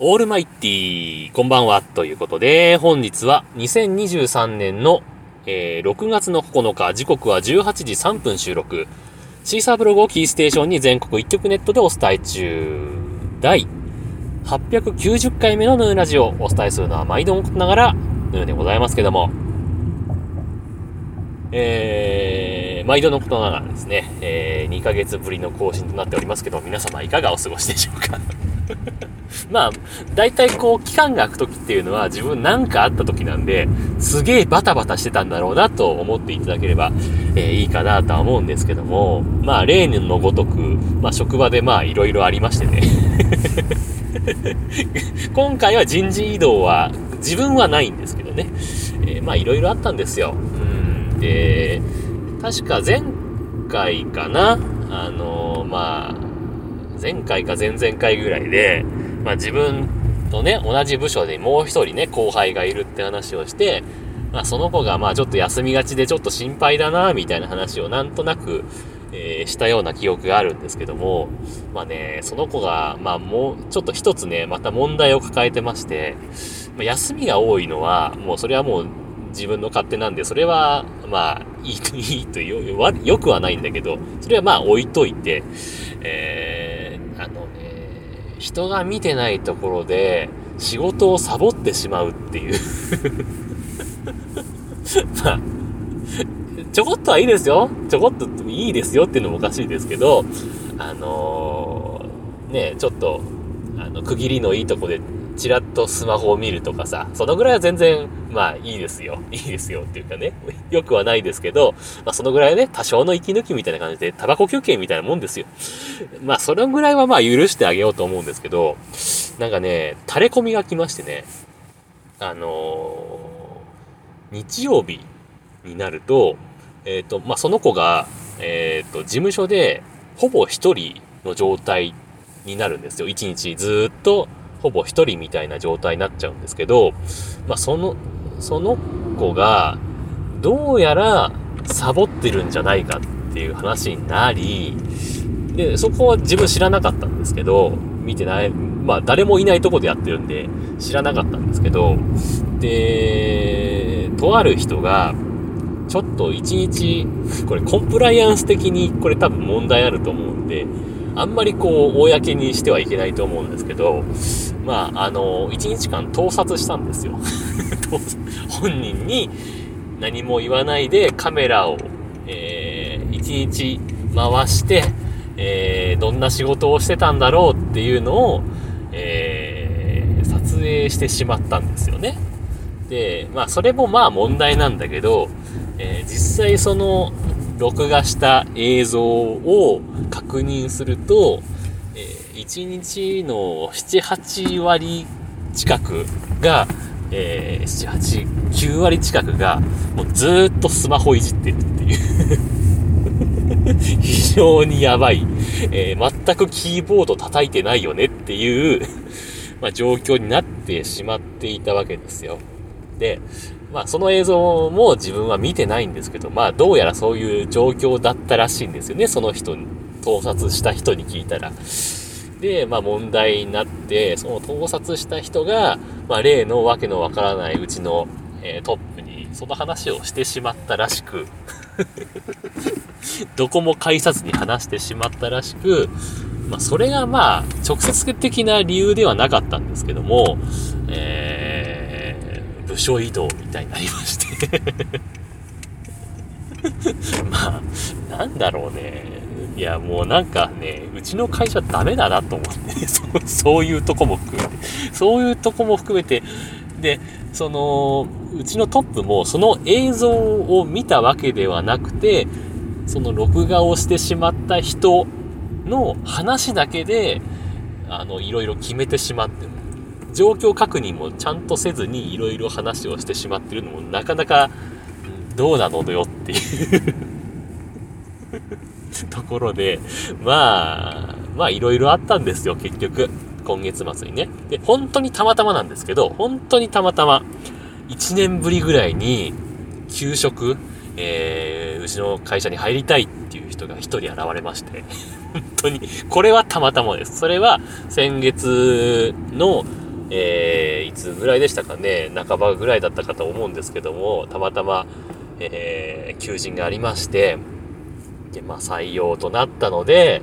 オールマイティー、こんばんは、ということで、本日は2023年の、えー、6月の9日、時刻は18時3分収録。シーサーブログをキーステーションに全国一曲ネットでお伝え中。第890回目のヌーラジオを。お伝えするのは毎度のことながら、ヌーでございますけども。えー、毎度のことながらですね、えー、2ヶ月ぶりの更新となっておりますけど、皆様いかがお過ごしでしょうか？まあ、大体こう、期間が空く時っていうのは自分なんかあった時なんで、すげえバタバタしてたんだろうなと思っていただければ、えー、いいかなとは思うんですけども、まあ、例年のごとく、まあ、職場でまあ、いろいろありましてね。今回は人事異動は、自分はないんですけどね。えー、まあ、いろいろあったんですよ。うん。で、確か前回かな、あのー、まあ、前回か前々回ぐらいで、まあ自分とね、同じ部署でもう一人ね、後輩がいるって話をして、まあその子がまあちょっと休みがちでちょっと心配だな、みたいな話をなんとなく、えー、したような記憶があるんですけども、まあね、その子が、まあもうちょっと一つね、また問題を抱えてまして、まあ、休みが多いのは、もうそれはもう自分の勝手なんで、それは、まあ、いい、いいとよ、よくはないんだけど、それはまあ置いといて、えー、あのね、人が見てないところで仕事をサボってしまうっていう まあ、ちょこっとはいいですよ。ちょこっといいですよっていうのもおかしいですけど、あのー、ね、ちょっと、あの、区切りのいいとこでチラッとスマホを見るとかさ、そのぐらいは全然、まあいいですよ。いいですよっていうかね、よくはないですけど、まあそのぐらいね、多少の息抜きみたいな感じで、タバコ休憩みたいなもんですよ。まあそのぐらいはまあ許してあげようと思うんですけど、なんかね、垂れ込みが来ましてね、あのー、日曜日になると、えっ、ー、と、まあその子が、えっ、ー、と、事務所で、ほぼ一人の状態になるんですよ。一日ずっとほぼ一人みたいな状態になっちゃうんですけど、まあ、その、その子が、どうやらサボってるんじゃないかっていう話になり、で、そこは自分知らなかったんですけど、見てない、まあ誰もいないとこでやってるんで知らなかったんですけど、で、とある人が、ちょっと一日、これコンプライアンス的にこれ多分問題あると思うんで、あんまりこう、公にしてはいけないと思うんですけど、まあ、あの、1日間盗撮したんですよ。本人に何も言わないでカメラを、えー、1日回して、えー、どんな仕事をしてたんだろうっていうのを、えー、撮影してしまったんですよね。で、まあ、それもまあ問題なんだけど、えー、実際その、録画した映像を確認すると、えー、1日の7、8割近くが、えー、7、8、9割近くが、もうずっとスマホいじってるっていう 非常にやばい、えー、全くキーボード叩いてないよねっていう まあ、状況になってしまっていたわけですよ。で、まあその映像も自分は見てないんですけど、まあどうやらそういう状況だったらしいんですよね、その人に、盗撮した人に聞いたら。で、まあ問題になって、その盗撮した人が、まあ例のわけのわからないうちの、えー、トップにその話をしてしまったらしく どこも介さずに話してしまったらしく、まあそれがまあ直接的な理由ではなかったんですけども、えー部署移動みたいになりまして。まあ、なんだろうね。いや、もうなんかね、うちの会社ダメだなと思って。ね、そそういうとこも含めて、そういうとこも含めて、で、その、うちのトップもその映像を見たわけではなくて、その録画をしてしまった人の話だけで、あの、いろいろ決めてしまって状況確認もちゃんとせずにいろいろ話をしてしまってるのもなかなかどうなのよっていう ところで、まあ、まあいろいろあったんですよ、結局。今月末にね。で、本当にたまたまなんですけど、本当にたまたま、1年ぶりぐらいに、給食、えー、うちの会社に入りたいっていう人が1人現れまして、本当に、これはたまたまです。それは、先月の、えー、いつぐらいでしたかね、半ばぐらいだったかと思うんですけども、たまたま、えー、求人がありまして、で、まあ採用となったので、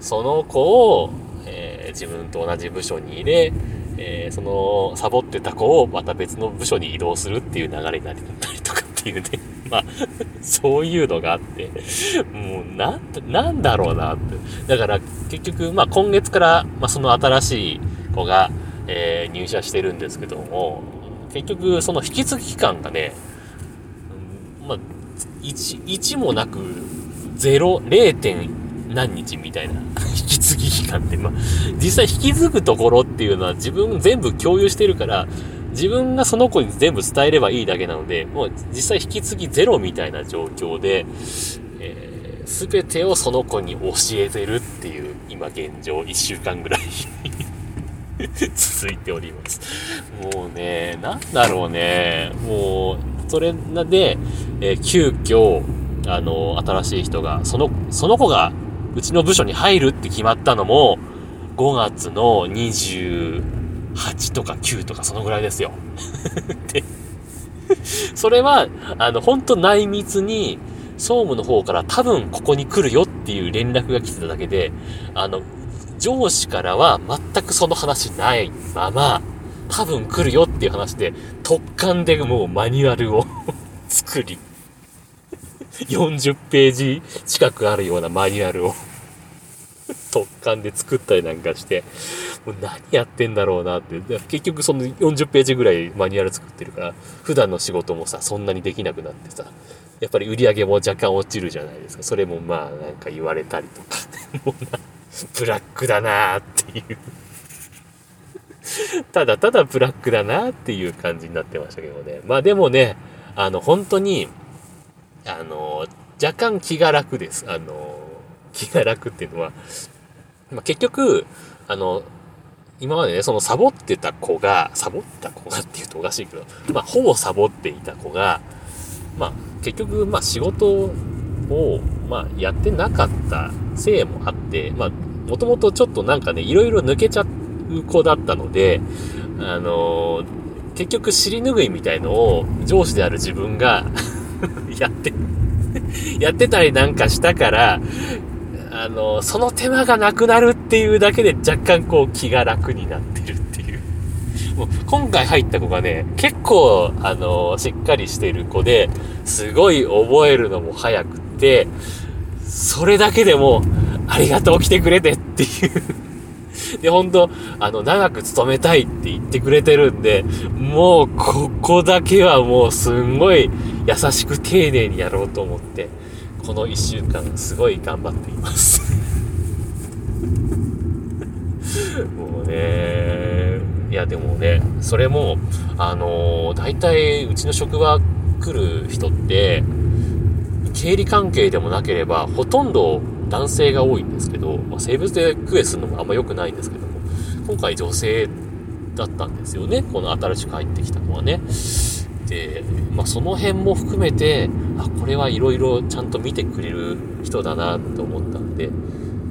その子を、えー、自分と同じ部署に入れ、えー、その、サボってた子をまた別の部署に移動するっていう流れになったりとかっていうね。まあ、そういうのがあって、もう、な、なんだろうなって。だから、結局、まあ今月から、まあその新しい子が、えー、入社してるんですけども、結局、その引き継ぎ期間がね、まあ、1、1もなく、0、0. 点何日みたいな 引き継ぎ期間って、まあ、実際引き継ぐところっていうのは自分全部共有してるから、自分がその子に全部伝えればいいだけなので、もう実際引き継ぎゼロみたいな状況で、えー、全てをその子に教えてるっていう、今現状1週間ぐらい 続いております。もうね、なんだろうね、もう、それで、えー、急遽、あの、新しい人が、その、その子が、うちの部署に入るって決まったのも、5月の28とか9とかそのぐらいですよ。で、それは、あの、ほんと内密に、総務の方から多分ここに来るよっていう連絡が来てただけで、あの、上司からは全くその話ないまま、多分来るよっていう話で、特感でもうマニュアルを 作り、40ページ近くあるようなマニュアルを 特感で作ったりなんかして、もう何やってんだろうなって。結局その40ページぐらいマニュアル作ってるから、普段の仕事もさ、そんなにできなくなってさ、やっぱり売り上げも若干落ちるじゃないですか。それもまあなんか言われたりとか。もうな、ブラックだなーっていう ただただブラックだなっていう感じになってましたけどね。まあでもね、あの、本当に、あの、若干気が楽です。あの、気が楽っていうのは、まあ、結局、あの、今までね、そのサボってた子が、サボった子がって言うとおかしいけど、まあ、ほぼサボっていた子が、まあ、結局、まあ、仕事を、まあ、やってなかったせいもあって、まあ、もともとちょっとなんかね、いろいろ抜けちゃう子だったので、あのー、結局尻拭いみたいのを上司である自分が やって やってたりなんかしたから、あのー、その手間がなくなるっていうだけで若干こう気が楽になってるっていう。もう今回入った子がね、結構、あのー、しっかりしてる子で、すごい覚えるのも早くて、それだけでも、ありがとう来てくれてっていう。で、本当あの、長く勤めたいって言ってくれてるんで、もう、ここだけはもう、すんごい優しく丁寧にやろうと思って、この1週間、すごい頑張っています。もうね、いや、でもね、それも、あのー、大体、うちの職場来る人って、経理関係でもなければ、ほとんど男性が多いんですけど、まあ、性別で区別するのもあんま良くないんですけども、今回女性だったんですよね。この新しく入ってきたのはね。で、まあ、その辺も含めて、あ、これはいろいろちゃんと見てくれる人だなと思ったんで、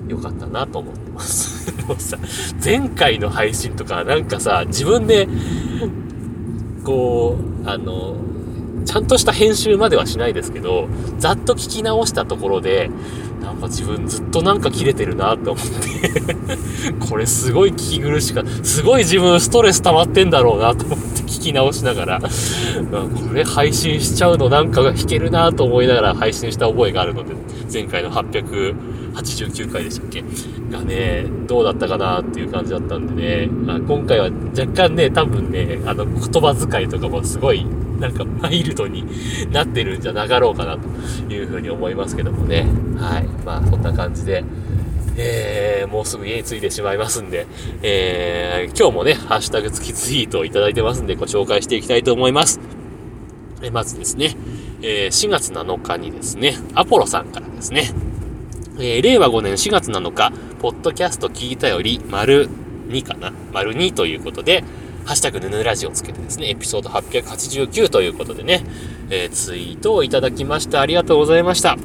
よかったなと思ってます。もうさ、前回の配信とかなんかさ、自分で、こう、あの、ちゃんとした編集まではしないですけど、ざっと聞き直したところで、なんか自分ずっとなんか切れてるなって思って これすごい聞き苦しかった。すごい自分ストレス溜まってんだろうなと思って聞き直しながら、これ配信しちゃうのなんかが弾けるなと思いながら配信した覚えがあるので、前回の889回でしたっけ？がね、どうだったかなっていう感じだったんでね、まあ、今回は若干ね、多分ね、あの言葉遣いとかもすごいなんかマイルドになってるんじゃなかろうかなというふうに思いますけどもね。はい。まあ、そんな感じで、えー、もうすぐ家に着いてしまいますんで、えー、今日もね、ハッシュタグ付きツイートをいただいてますんで、ご紹介していきたいと思います。えまずですね、えー、4月7日にですね、アポロさんからですね、えー、令和5年4月7日、ポッドキャスト聞いたより、丸2かな丸2ということで、ハッシュタグヌヌラジオつけてですね、エピソード889ということでね、えー、ツイートをいただきました。ありがとうございました。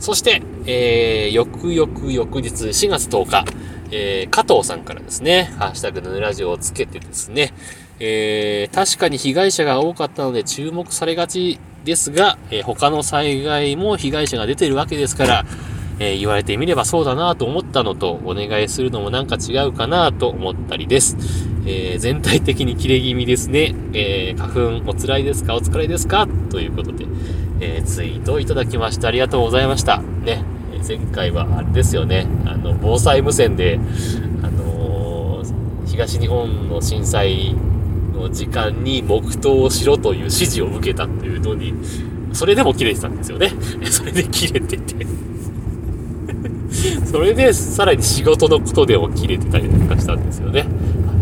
そして、えー、翌々翌日4月10日、えー、加藤さんからですね、ハッシュタグヌヌラジオをつけてですね、えー、確かに被害者が多かったので注目されがちですが、えー、他の災害も被害者が出てるわけですから、えー、言われてみればそうだなと思ったのと、お願いするのもなんか違うかなと思ったりです。えー、全体的に切れ気味ですね。えー、花粉お辛いですか？お疲れですか？ということで、えツイートをいただきました。ありがとうございました。ね、前回はあれですよね、あの、防災無線で、あの東日本の震災の時間に黙祷をしろという指示を受けたというのに、それでも切れてたんですよね。それで切れてて それで、さらに仕事のことでも切れてたりとかしたんですよね。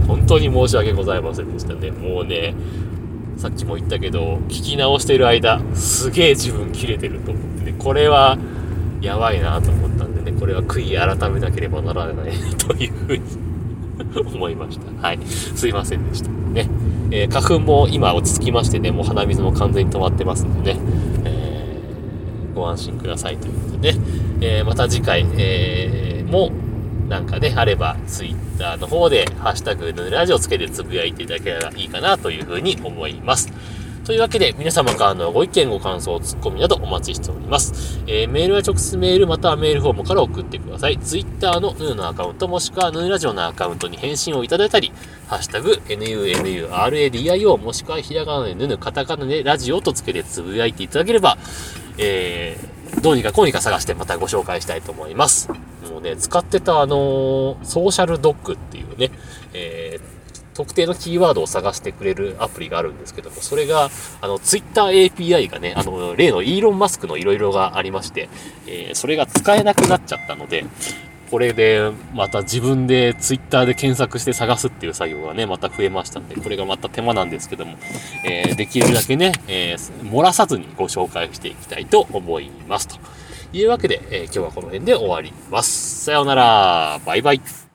本当に申し訳ございませんでしたね。もうね、さっきも言ったけど、聞き直してる間、すげえ自分切れてると思ってね、これは、やばいなと思ったんでね、これは悔い改めなければならない というふうに思いました。はい。すいませんでした。ね。えー、花粉も今落ち着きましてね、もう鼻水も完全に止まってますんでね、えー、ご安心くださいということでね、えー、また次回、えー、も、なんかね、あれば、ツイッターの方で、ハッシュタグヌラジオつけてつぶやいていただければいいかなというふうに思います。というわけで、皆様からのご意見、ご感想、ツッコミなどお待ちしております。えー、メールは直接メールまたはメールフォームから送ってください。ツイッターのヌーのアカウントもしくはヌーラジオのアカウントに返信をいただいたり、ハッシュタグ、NUNURADIO もしくはひらがなでヌヌ、カタカナでラジオとつけてつぶやいていただければ、えー、どうにかこうにか探してまたご紹介したいと思います。ね、使ってたあのー、ソーシャルドッグっていうね、えー特定のキーワードを探してくれるアプリがあるんですけども、それが、あの、Twitter API がね、あの、例のイーロン・マスクの色々がありまして、えー、それが使えなくなっちゃったので、これで、また自分で Twitter で検索して探すっていう作業がね、また増えましたんで、これがまた手間なんですけども、えー、できるだけね、えー、漏らさずにご紹介していきたいと思います。というわけで、えー、今日はこの辺で終わります。さようなら。バイバイ。